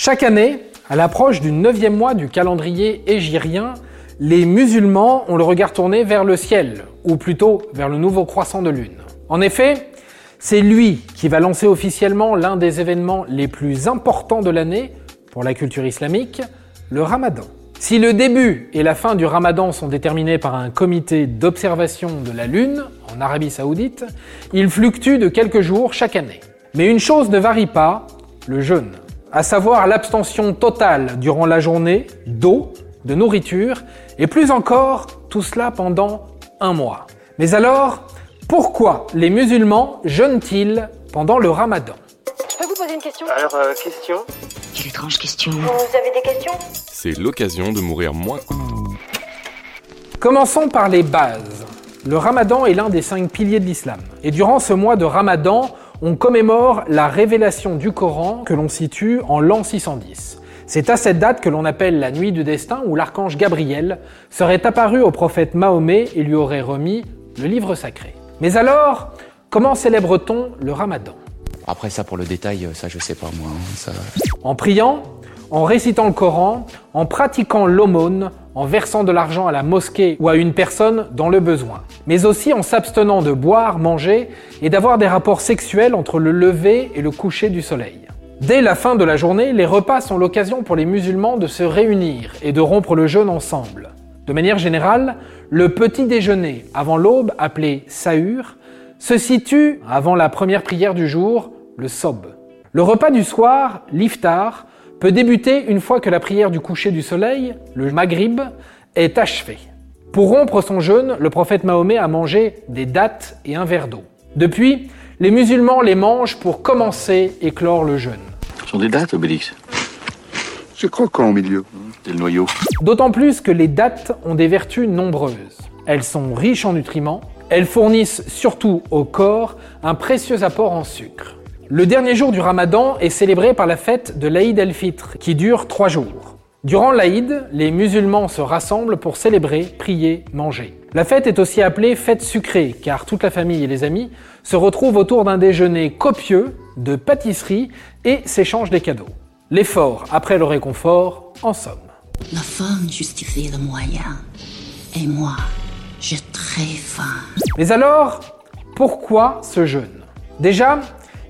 Chaque année, à l'approche du neuvième mois du calendrier égyrien, les musulmans ont le regard tourné vers le ciel, ou plutôt vers le nouveau croissant de lune. En effet, c'est lui qui va lancer officiellement l'un des événements les plus importants de l'année pour la culture islamique, le ramadan. Si le début et la fin du ramadan sont déterminés par un comité d'observation de la lune en Arabie saoudite, il fluctue de quelques jours chaque année. Mais une chose ne varie pas, le jeûne à savoir l'abstention totale durant la journée d'eau, de nourriture, et plus encore, tout cela pendant un mois. Mais alors, pourquoi les musulmans jeûnent-ils pendant le ramadan? Je peux vous poser une question? Alors, euh, question? Quelle étrange question. Vous avez des questions? C'est l'occasion de mourir moins. Commençons par les bases. Le ramadan est l'un des cinq piliers de l'islam. Et durant ce mois de ramadan, on commémore la révélation du Coran que l'on situe en l'an 610. C'est à cette date que l'on appelle la nuit du destin où l'archange Gabriel serait apparu au prophète Mahomet et lui aurait remis le livre sacré. Mais alors, comment célèbre-t-on le ramadan? Après ça, pour le détail, ça je sais pas moi. hein, ça... En priant, en récitant le Coran, en pratiquant l'aumône, en versant de l'argent à la mosquée ou à une personne dans le besoin, mais aussi en s'abstenant de boire, manger et d'avoir des rapports sexuels entre le lever et le coucher du soleil. Dès la fin de la journée, les repas sont l'occasion pour les musulmans de se réunir et de rompre le jeûne ensemble. De manière générale, le petit déjeuner avant l'aube, appelé sahur, se situe avant la première prière du jour, le sob. Le repas du soir, l'iftar, peut débuter une fois que la prière du coucher du soleil, le maghrib, est achevée. Pour rompre son jeûne, le prophète Mahomet a mangé des dattes et un verre d'eau. Depuis, les musulmans les mangent pour commencer et clore le jeûne. Ce sont des dates, Obélix. C'est croquant au milieu. C'est le noyau. D'autant plus que les dattes ont des vertus nombreuses. Elles sont riches en nutriments, elles fournissent surtout au corps un précieux apport en sucre. Le dernier jour du ramadan est célébré par la fête de l'Aïd el-Fitr, qui dure trois jours. Durant l'Aïd, les musulmans se rassemblent pour célébrer, prier, manger. La fête est aussi appelée fête sucrée, car toute la famille et les amis se retrouvent autour d'un déjeuner copieux de pâtisseries et s'échangent des cadeaux. L'effort après le réconfort, en somme. La fin justifie le moyen. Et moi, j'ai très faim. Mais alors, pourquoi ce jeûne? Déjà,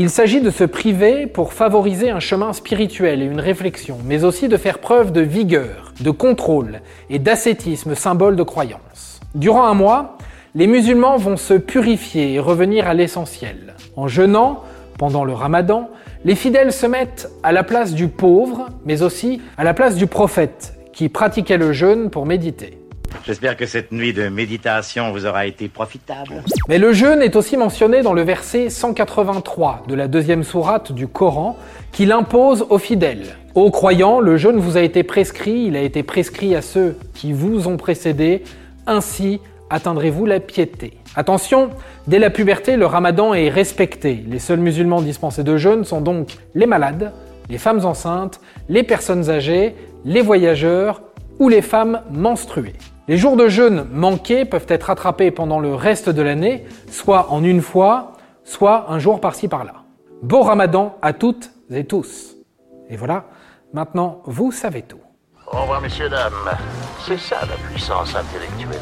il s'agit de se priver pour favoriser un chemin spirituel et une réflexion, mais aussi de faire preuve de vigueur, de contrôle et d'ascétisme, symbole de croyance. Durant un mois, les musulmans vont se purifier et revenir à l'essentiel. En jeûnant, pendant le ramadan, les fidèles se mettent à la place du pauvre, mais aussi à la place du prophète, qui pratiquait le jeûne pour méditer. J'espère que cette nuit de méditation vous aura été profitable. Mais le jeûne est aussi mentionné dans le verset 183 de la deuxième sourate du Coran, qui l'impose aux fidèles. Aux croyants, le jeûne vous a été prescrit, il a été prescrit à ceux qui vous ont précédés, ainsi atteindrez-vous la piété. Attention, dès la puberté, le ramadan est respecté. Les seuls musulmans dispensés de jeûne sont donc les malades, les femmes enceintes, les personnes âgées, les voyageurs ou les femmes menstruées. Les jours de jeûne manqués peuvent être rattrapés pendant le reste de l'année, soit en une fois, soit un jour par-ci par-là. Beau ramadan à toutes et tous. Et voilà, maintenant vous savez tout. Au revoir, messieurs, dames. C'est ça la puissance intellectuelle.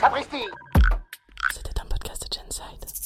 Sapristi C'était un podcast de Genside.